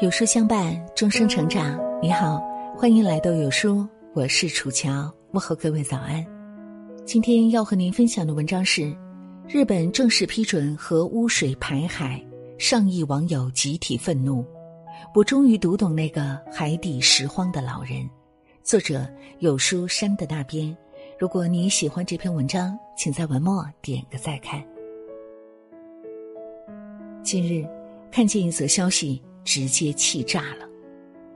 有书相伴，终生成长。你好，欢迎来到有书，我是楚乔，问候各位早安。今天要和您分享的文章是：日本正式批准核污水排海，上亿网友集体愤怒。我终于读懂那个海底拾荒的老人。作者有书山的那边。如果你喜欢这篇文章，请在文末点个再看。近日，看见一则消息。直接气炸了！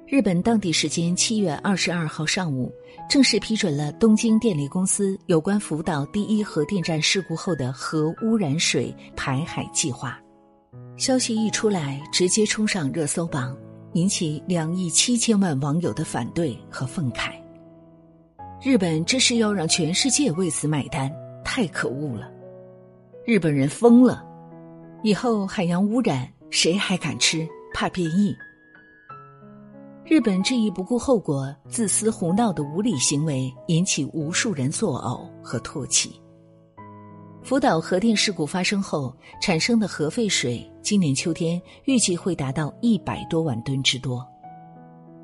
日本当地时间七月二十二号上午，正式批准了东京电力公司有关福岛第一核电站事故后的核污染水排海计划。消息一出来，直接冲上热搜榜，引起两亿七千万网友的反对和愤慨。日本这是要让全世界为此买单，太可恶了！日本人疯了！以后海洋污染谁还敢吃？怕变异。日本这一不顾后果、自私胡闹的无理行为，引起无数人作呕和唾弃。福岛核电事故发生后产生的核废水，今年秋天预计会达到一百多万吨之多。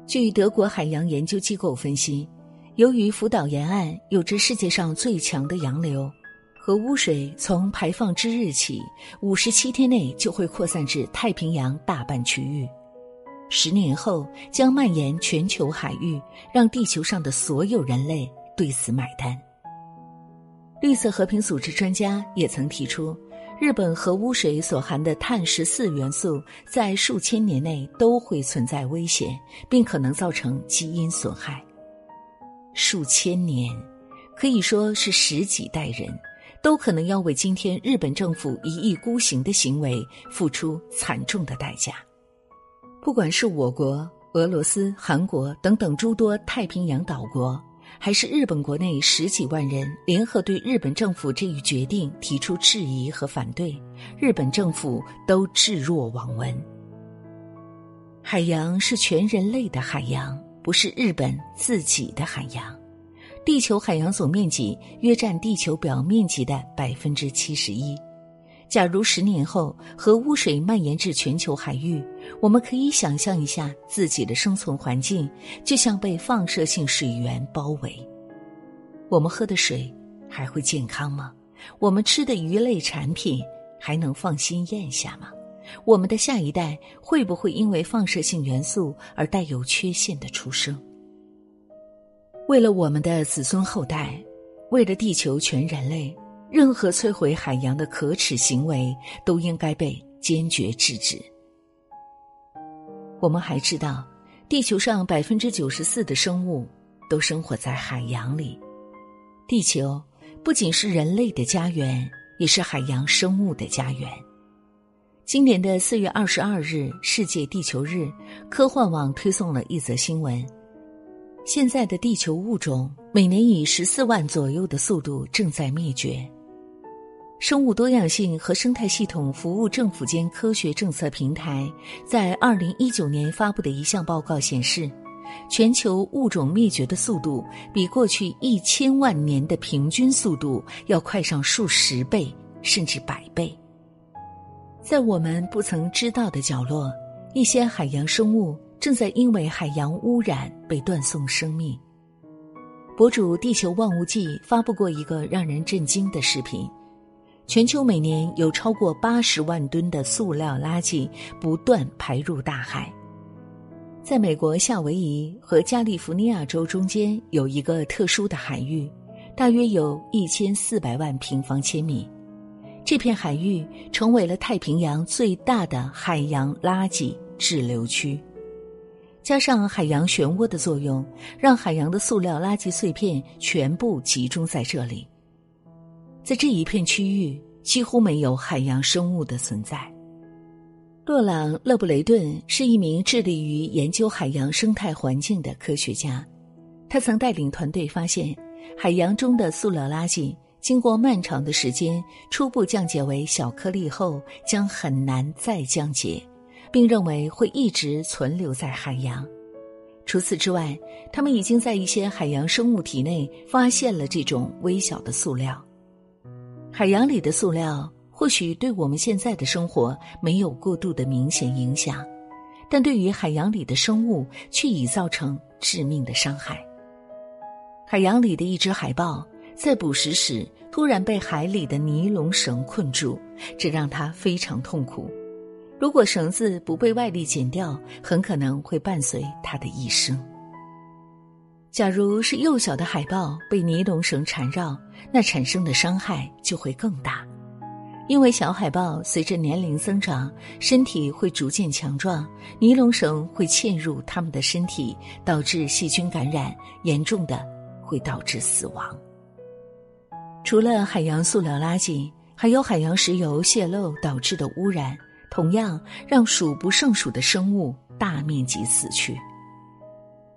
据德国海洋研究机构分析，由于福岛沿岸有着世界上最强的洋流。核污水从排放之日起，五十七天内就会扩散至太平洋大半区域，十年后将蔓延全球海域，让地球上的所有人类对此买单。绿色和平组织专家也曾提出，日本核污水所含的碳十四元素在数千年内都会存在危险，并可能造成基因损害。数千年，可以说是十几代人。都可能要为今天日本政府一意孤行的行为付出惨重的代价。不管是我国、俄罗斯、韩国等等诸多太平洋岛国，还是日本国内十几万人联合对日本政府这一决定提出质疑和反对，日本政府都置若罔闻。海洋是全人类的海洋，不是日本自己的海洋。地球海洋总面积约占地球表面积的百分之七十一。假如十年后核污水蔓延至全球海域，我们可以想象一下自己的生存环境，就像被放射性水源包围。我们喝的水还会健康吗？我们吃的鱼类产品还能放心咽下吗？我们的下一代会不会因为放射性元素而带有缺陷的出生？为了我们的子孙后代，为了地球全人类，任何摧毁海洋的可耻行为都应该被坚决制止。我们还知道，地球上百分之九十四的生物都生活在海洋里。地球不仅是人类的家园，也是海洋生物的家园。今年的四月二十二日，世界地球日，科幻网推送了一则新闻。现在的地球物种每年以十四万左右的速度正在灭绝。生物多样性和生态系统服务政府间科学政策平台在二零一九年发布的一项报告显示，全球物种灭绝的速度比过去一千万年的平均速度要快上数十倍，甚至百倍。在我们不曾知道的角落，一些海洋生物。正在因为海洋污染被断送生命。博主“地球万物记”发布过一个让人震惊的视频：全球每年有超过八十万吨的塑料垃圾不断排入大海。在美国夏威夷和加利福尼亚州中间有一个特殊的海域，大约有一千四百万平方千米。这片海域成为了太平洋最大的海洋垃圾滞留区。加上海洋漩涡的作用，让海洋的塑料垃圾碎片全部集中在这里。在这一片区域，几乎没有海洋生物的存在。洛朗·勒布雷顿是一名致力于研究海洋生态环境的科学家，他曾带领团队发现，海洋中的塑料垃圾经过漫长的时间初步降解为小颗粒后，将很难再降解。并认为会一直存留在海洋。除此之外，他们已经在一些海洋生物体内发现了这种微小的塑料。海洋里的塑料或许对我们现在的生活没有过度的明显影响，但对于海洋里的生物却已造成致命的伤害。海洋里的一只海豹在捕食时突然被海里的尼龙绳困住，这让它非常痛苦。如果绳子不被外力剪掉，很可能会伴随它的一生。假如是幼小的海豹被尼龙绳缠绕，那产生的伤害就会更大。因为小海豹随着年龄增长，身体会逐渐强壮，尼龙绳会嵌入它们的身体，导致细菌感染，严重的会导致死亡。除了海洋塑料垃圾，还有海洋石油泄漏导致的污染，同样让数不胜数的生物大面积死去。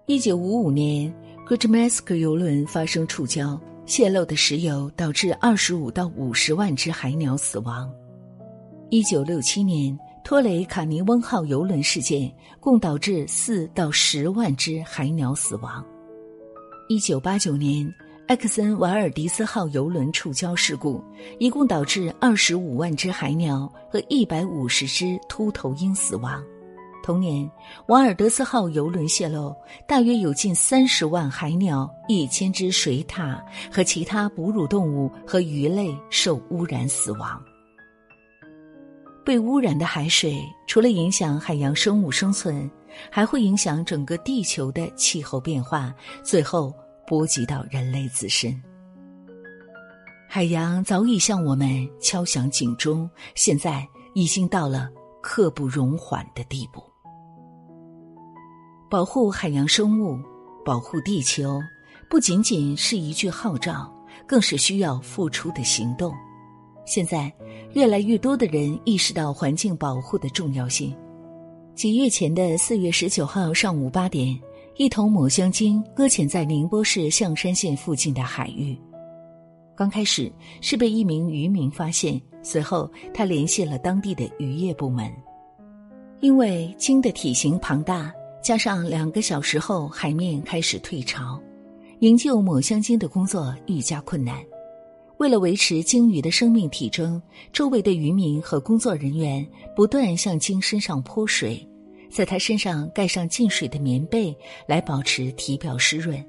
一九五五年。格特麦斯克游轮发生触礁，泄漏的石油导致二十五到五十万只海鸟死亡。一九六七年，托雷卡尼翁号游轮事件共导致四到十万只海鸟死亡。一九八九年，埃克森瓦尔迪斯号游轮触礁事故，一共导致二十五万只海鸟和一百五十只秃头鹰死亡。同年，瓦尔德斯号游轮泄漏，大约有近三十万海鸟、一千只水獭和其他哺乳动物和鱼类受污染死亡。被污染的海水除了影响海洋生物生存，还会影响整个地球的气候变化，最后波及到人类自身。海洋早已向我们敲响警钟，现在已经到了刻不容缓的地步。保护海洋生物，保护地球，不仅仅是一句号召，更是需要付出的行动。现在，越来越多的人意识到环境保护的重要性。几月前的四月十九号上午八点，一头抹香鲸搁浅在宁波市象山县附近的海域。刚开始是被一名渔民发现，随后他联系了当地的渔业部门，因为鲸的体型庞大。加上两个小时后，海面开始退潮，营救抹香鲸的工作愈加困难。为了维持鲸鱼的生命体征，周围的渔民和工作人员不断向鲸身上泼水，在它身上盖上进水的棉被来保持体表湿润，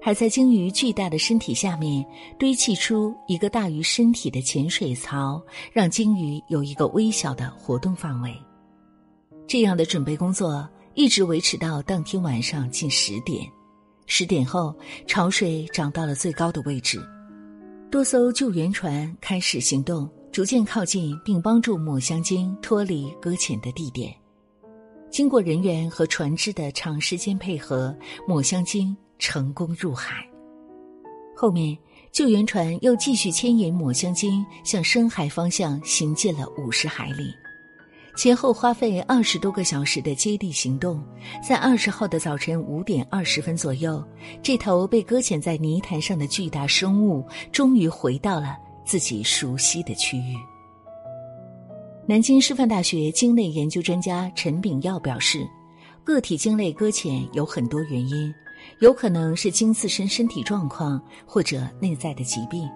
还在鲸鱼巨大的身体下面堆砌出一个大于身体的潜水槽，让鲸鱼有一个微小的活动范围。这样的准备工作。一直维持到当天晚上近十点，十点后潮水涨到了最高的位置，多艘救援船开始行动，逐渐靠近并帮助抹香鲸脱离搁浅的地点。经过人员和船只的长时间配合，抹香鲸成功入海。后面救援船又继续牵引抹香鲸向深海方向行进了五十海里。前后花费二十多个小时的接力行动，在二十号的早晨五点二十分左右，这头被搁浅在泥潭上的巨大生物终于回到了自己熟悉的区域。南京师范大学鲸类研究专家陈炳耀表示，个体鲸类搁浅有很多原因，有可能是鲸自身身体状况或者内在的疾病，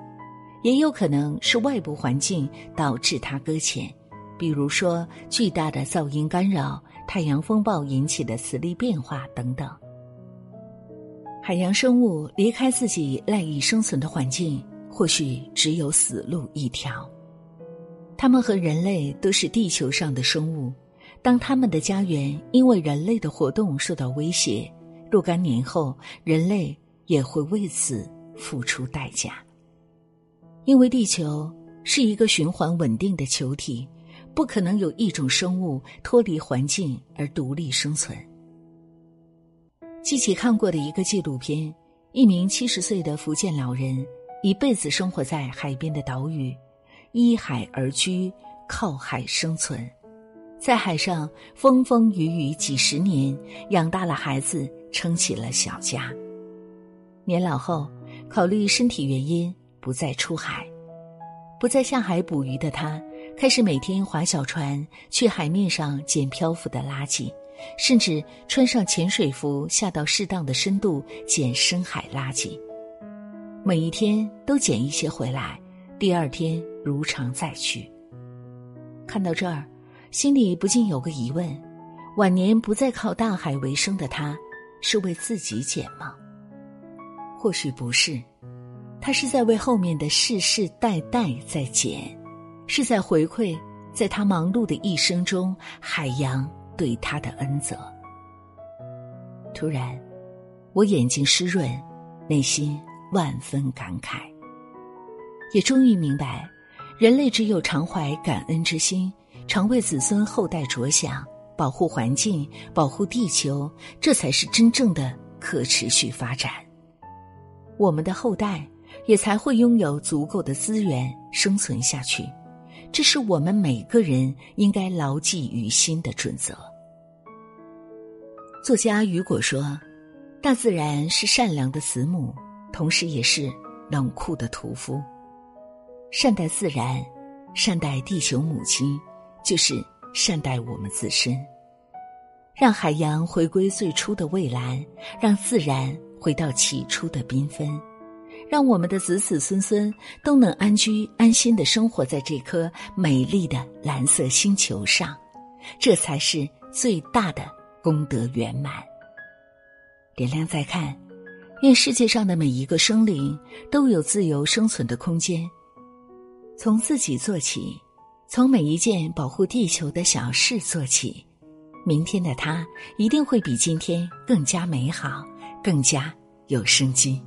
也有可能是外部环境导致它搁浅。比如说，巨大的噪音干扰、太阳风暴引起的磁力变化等等。海洋生物离开自己赖以生存的环境，或许只有死路一条。他们和人类都是地球上的生物，当他们的家园因为人类的活动受到威胁，若干年后，人类也会为此付出代价。因为地球是一个循环稳定的球体。不可能有一种生物脱离环境而独立生存。记起看过的一个纪录片，一名七十岁的福建老人一辈子生活在海边的岛屿，依海而居，靠海生存，在海上风风雨雨几十年，养大了孩子，撑起了小家。年老后，考虑身体原因，不再出海，不再下海捕鱼的他。开始每天划小船去海面上捡漂浮的垃圾，甚至穿上潜水服下到适当的深度捡深海垃圾。每一天都捡一些回来，第二天如常再去。看到这儿，心里不禁有个疑问：晚年不再靠大海为生的他，是为自己减吗？或许不是，他是在为后面的世世代代在减，是在回馈在他忙碌的一生中海洋对他的恩泽。突然，我眼睛湿润，内心万分感慨，也终于明白，人类只有常怀感恩之心，常为子孙后代着想。保护环境，保护地球，这才是真正的可持续发展。我们的后代也才会拥有足够的资源生存下去，这是我们每个人应该牢记于心的准则。作家雨果说：“大自然是善良的慈母，同时也是冷酷的屠夫。善待自然，善待地球母亲，就是。”善待我们自身，让海洋回归最初的蔚蓝，让自然回到起初的缤纷，让我们的子子孙孙都能安居安心的生活在这颗美丽的蓝色星球上，这才是最大的功德圆满。点亮再看，愿世界上的每一个生灵都有自由生存的空间。从自己做起。从每一件保护地球的小事做起，明天的他一定会比今天更加美好，更加有生机。